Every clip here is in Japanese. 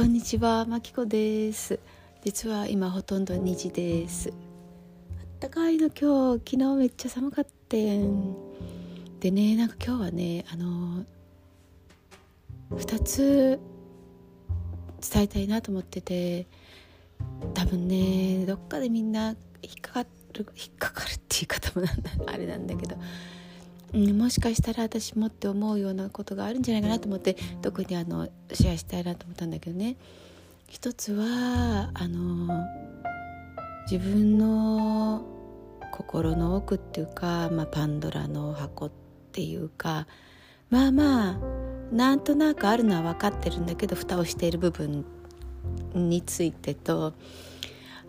こんにちは、まきこです。実は今ほとんど2時です。あったかいの今日昨日めっちゃ寒かったん。でねなんか今日はねあの2つ伝えたいなと思ってて。多分ねどっかでみんな引っかかる引っかかるって言い方もなんだあれなんだけど。うん、もしかしたら私もって思うようなことがあるんじゃないかなと思って特にあのシェアしたいなと思ったんだけどね。一つはあの自分の心の奥っていうか、まあ、パンドラの箱っていうかまあまあなんとなくあるのは分かってるんだけど蓋をしている部分についてと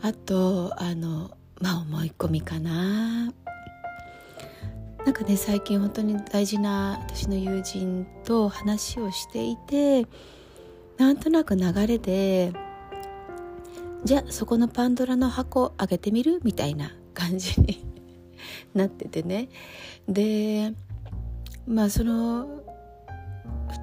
あとあのまあ思い込みかななんかね最近本当に大事な私の友人と話をしていてなんとなく流れでじゃあそこのパンドラの箱開けてみるみたいな感じに なっててね。でまあその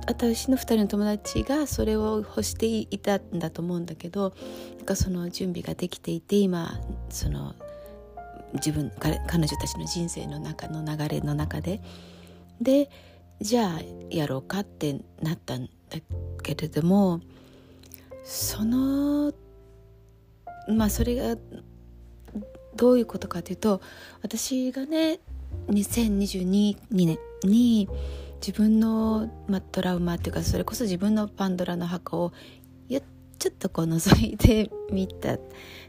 私の2人の友達がそれを欲していたんだと思うんだけどなんかその準備ができていて今その自分彼女たちの人生の中の流れの中ででじゃあやろうかってなったんだけれどもそのまあそれがどういうことかというと私がね2022年に自分の、まあ、トラウマっていうかそれこそ自分のパンドラの箱をちょっとこう覗いてみた。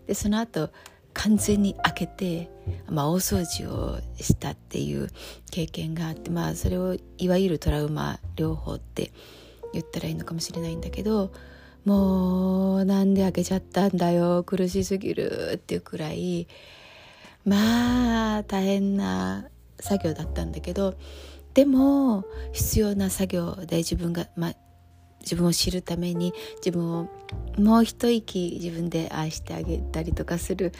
でその後完全に開けて、まあ、大掃除をしたっていう経験があって、まあ、それをいわゆるトラウマ療法って言ったらいいのかもしれないんだけどもうなんで開けちゃったんだよ苦しすぎるっていうくらいまあ大変な作業だったんだけどでも必要な作業で自分が、まあ、自分を知るために自分をもう一息自分で愛してあげたりとかする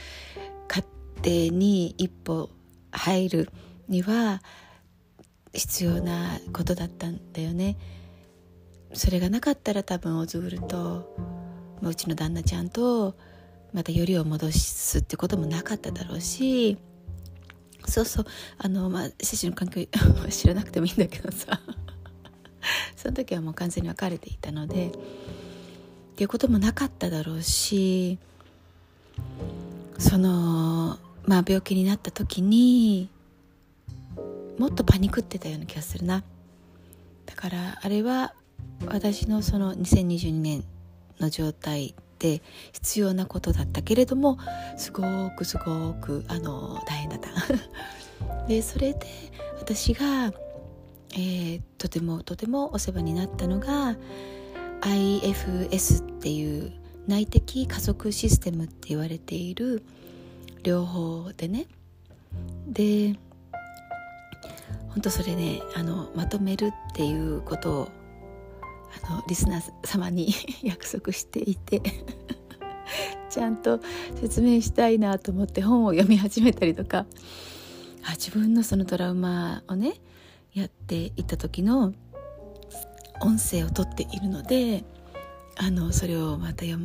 過程に一歩入るには必要なことだったんだよね。それがなかったら多分オズウルとうちの旦那ちゃんとまたよりを戻すってこともなかっただろうしそうそうあのまあ精子の環境 知らなくてもいいんだけどさその時はもう完全に別れていたのでっていうこともなかっただろうしそのまあ病気になった時にもっとパニクってたような気がするな。だからあれは私のその2022年の状態で必要なことだったけれどもすごくすごくあの大変だった。でそれで私がえー、とてもとてもお世話になったのが IFS っていう内的加速システムって言われている療法でね。で本当それねあのまとめるっていうことをあのリスナー様に 約束していて ちゃんと説明したいなと思って本を読み始めたりとかあ自分のそのトラウマをねやっていた時の音声をとっているのであのそれをまた読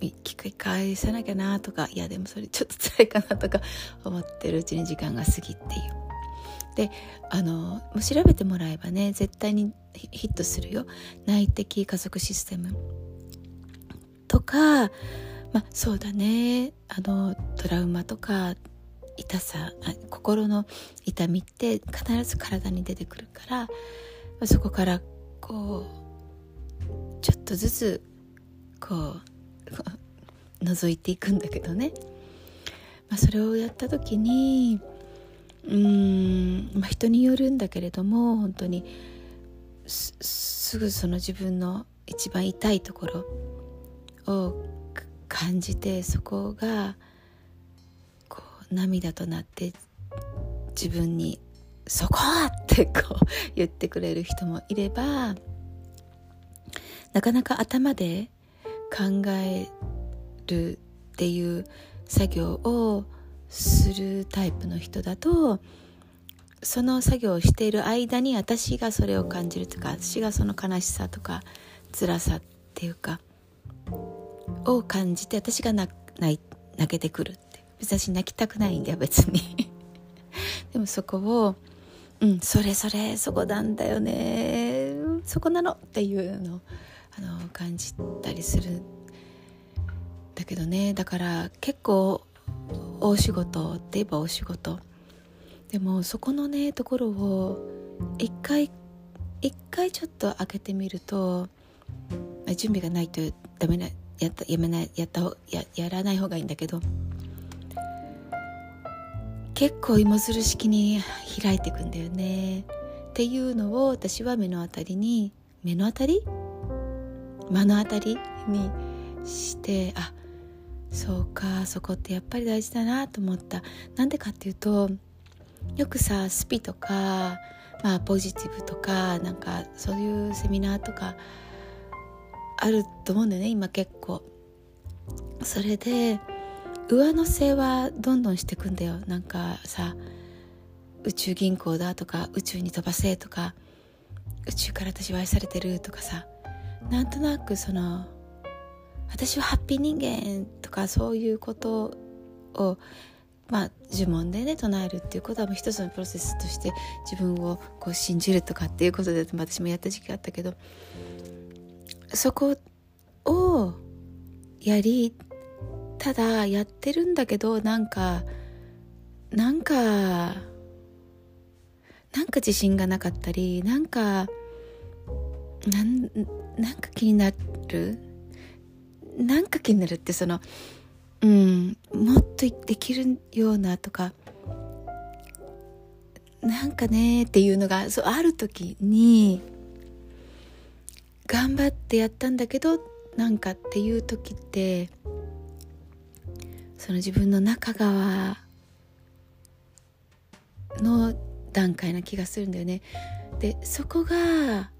み聞き返さなきゃなとかいやでもそれちょっと辛いかなとか思ってるうちに時間が過ぎっていう。であの調べてもらえばね絶対にヒットするよ。内的家族システム。とかまあそうだね。あのトラウマとか痛さ心の痛みって必ず体に出てくるからそこからこうちょっとずつこう 覗いていくんだけどね、まあ、それをやった時にうん、まあ、人によるんだけれども本当にすぐその自分の一番痛いところを感じてそこが涙となって自分に「そこ!」ってこう言ってくれる人もいればなかなか頭で考えるっていう作業をするタイプの人だとその作業をしている間に私がそれを感じるとか私がその悲しさとか辛さっていうかを感じて私が泣泣けてくるっ私泣きたくないんだよ別に。でもそこをうんそれそれそこなんだよねそこなのっていうのをあの感じたりするだけどね。だから結構大仕事って言えば大仕事。でもそこのねところを一回一回ちょっと開けてみると準備がないとダメなやったやめないやったややらない方がいいんだけど結構芋づる式に開いていくんだよね。っていうのを私は目の当たりに目の当たり？目の当たりにしてあそうかそこってやっぱり大事だなと思った。なんでかっていうとよくさスピとかまあポジティブとかなんかそういうセミナーとかあると思うんだよね今結構。それで上乗せはどんどんしてくんだよ。なんかさ宇宙銀行だとか宇宙に飛ばせとか宇宙から私は愛されてるとかさなんとなくその私はハッピー人間とかそういうことをまあ呪文でね唱えるっていうことは一つのプロセスとして自分をこう信じるとかっていうことで私もやった時期があったけどそこをやりただやってるんだけどなんかなんかなんか自信がなかったりなんかなんなんか気になる？なんか気になるってそのうんもっとできるようなとかなんかねっていうのがそうある時に頑張ってやったんだけどなんかっていう時ってその自分の中側の段階な気がするんだよね。でそこが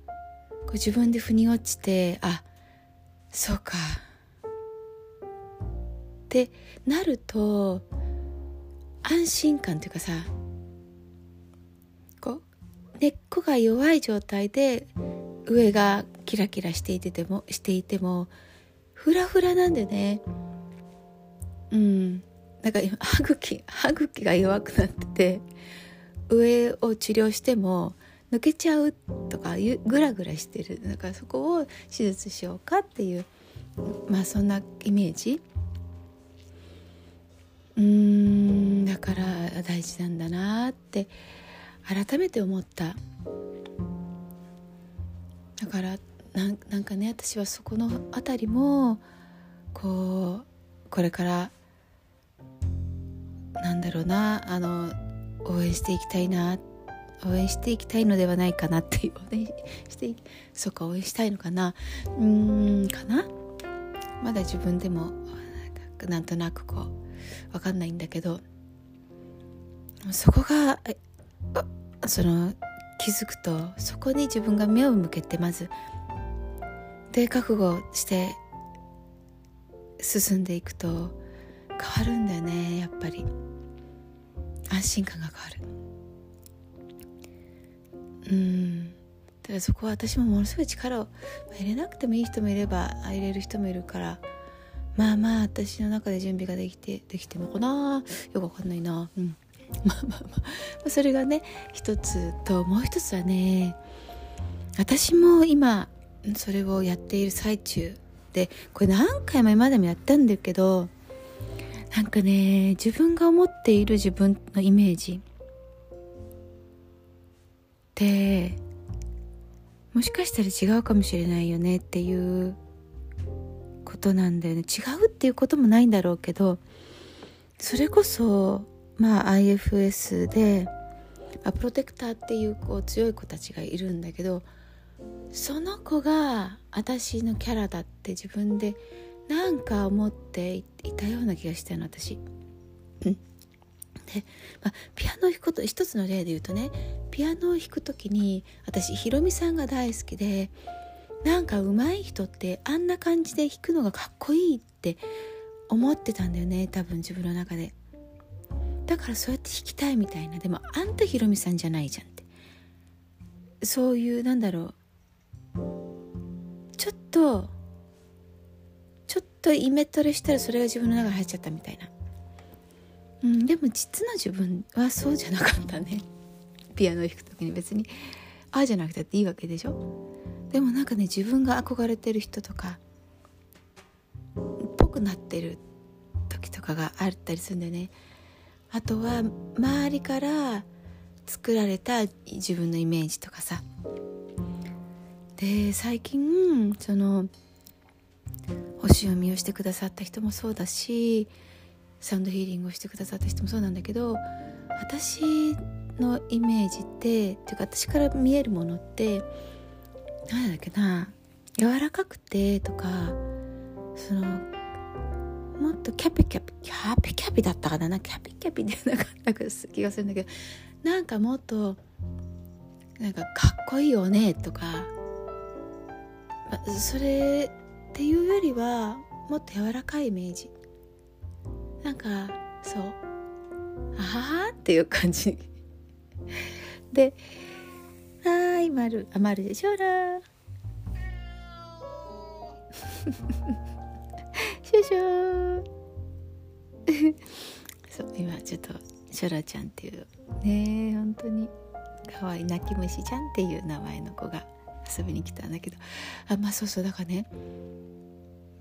こう自分で腑に落ちてあそうかってなると安心感というかさこう根っこが弱い状態で上がキラキラしていててもしていてもフラフラなんでねうん。なんか今歯茎歯茎が弱くなってて上を治療しても抜けちゃうとかグラグラしてる。だからそこを手術しようかっていうまあそんなイメージ。うんだから大事なんだなって改めて思った。だからなんかね私はそこの辺りもこうこれからなんだろうなあの応援していきたいな応援していきたいのではないかなっていう応援してそうか応援したいのかな。うんかな。まだ自分でもなんとなくこう分かんないんだけどそこがその気づくとそこに自分が目を向けてまずで覚悟して進んでいくと変わるんだよねやっぱり。安心感が変わる。うん。だからそこは私もものすごい力を入れなくてもいい人もいれば入れる人もいるからまあまあ私の中で準備ができてできてるのかなよくわかんないなうん。まあまあまあ。それがね一つともう一つはね私も今それをやっている最中でこれ何回も今でもやったんだけどなんかね自分が思っている自分のイメージ。ってもしかしたら違うかもしれないよねっていうことなんだよね。違うっていうこともないんだろうけどそれこそまあ IFS で、まあ、プロテクターっていうこう強い子たちがいるんだけどその子が私のキャラだって自分でなんか思っていたような気がしたの私。で、まあ、ピアノを弾くこと一つの例で言うとねピアノを弾く時に私ひろみさんが大好きでなんか上手い人ってあんな感じで弾くのがかっこいいって思ってたんだよね多分自分の中で。だからそうやって弾きたいみたいな。でもあんたひろみさんじゃないじゃんって。そういうなんだろう。ちょっととイメトレしたらそれが自分の中に入っちゃったみたいな、うん、でも実の自分はそうじゃなかったね。ピアノを弾く時に別に。ああじゃなくていいわけでしょ？でもなんかね自分が憧れてる人とかっぽくなってる時とかがあったりするんだよね。あとは周りから作られた自分のイメージとかさ。で最近その星読みをしてくださった人もそうだしサウンドヒーリングをしてくださった人もそうなんだけど私のイメージってっていうか私から見えるものって何だっけな柔らかくてとかそのもっとキャピキャピキャピキャピだったかなキャピキャピでなかった気がするんだけどなんかもっとなんかかっこいいよねとかそれっていうよりはもっと柔らかいイメージ。なんかそう。あははっていう感じ。で「はい丸。あ丸でしょ？ら」シュシュ そう今ちょっとショラちゃんっていうね本当に。可愛い泣き虫ちゃんっていう名前の子が遊びに来たんだけど。あまあそうそうだからね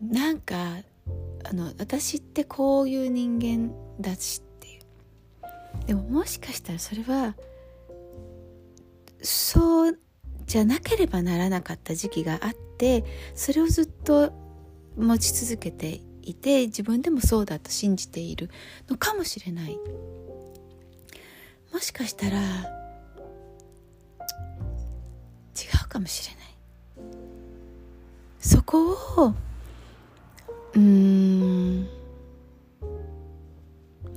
なんかあの私ってこういう人間だしっていう。でももしかしたらそれはそうじゃなければならなかった時期があってそれをずっと持ち続けていて自分でもそうだと信じているのかもしれない。もしかしたらかもしれない。そこをうん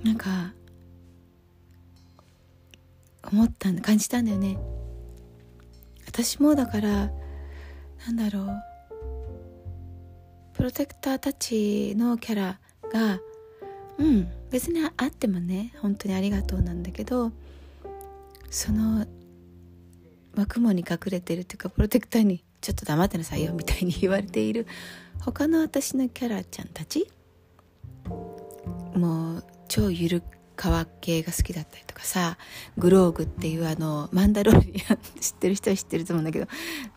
なんか思ったんだ感じたんだよね。私もだからなんだろうプロテクターたちのキャラがうん別にあってもね本当にありがとうなんだけどその、まあ、雲に隠れてるっていうかプロテクターにちょっと黙ってなさいよみたいに言われている他の私のキャラちゃんたち？もう超ゆるかわ系が好きだったりとかさグローグっていうあのマンダロリアン知ってる人は知ってると思うんだけど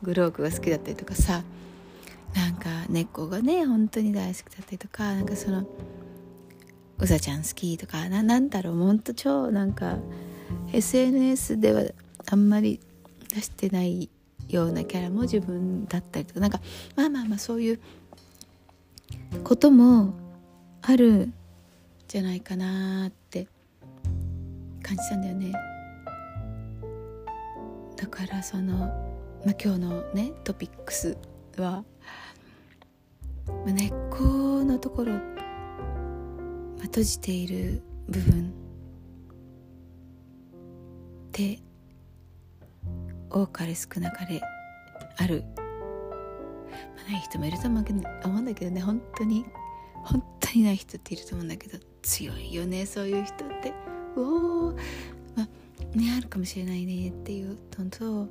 グローグが好きだったりとかさなんか猫がね本当に大好きだったりとかなんかそのうさちゃん好きとかななんだろうほんと超なんか SNS ではあんまり出してないようなキャラも自分だったりとか。なんかまあまあまあそういうこともあるんじゃないかなって感じたんだよね。だからその、まあ、今日のねトピックスは、まあ、根っこのところ、まあ、閉じている部分で多かれ少なかれある、まあ、ない人もいると思うんだけどね本当に本当にない人っていると思うんだけど強いよねそういう人って。おおまあねあるかもしれないねっていうのと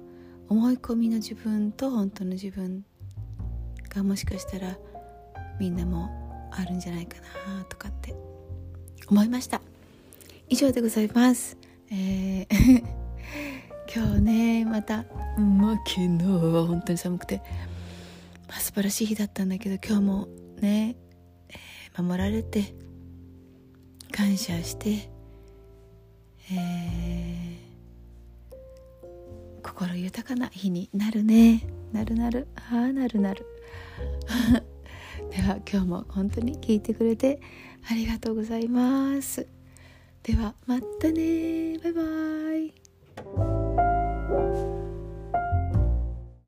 思い込みの自分と本当の自分がもしかしたらみんなもあるんじゃないかなとかって思いました。以上でございます。えー今日ねまた、まあ、昨日は本当に寒くて、まあ、素晴らしい日だったんだけど今日もね、えー、守られて感謝して、えー、心豊かな日になるね。なるなる。ああなるなる。では今日も本当に聞いてくれてありがとうございます。ではまたね。バイバイ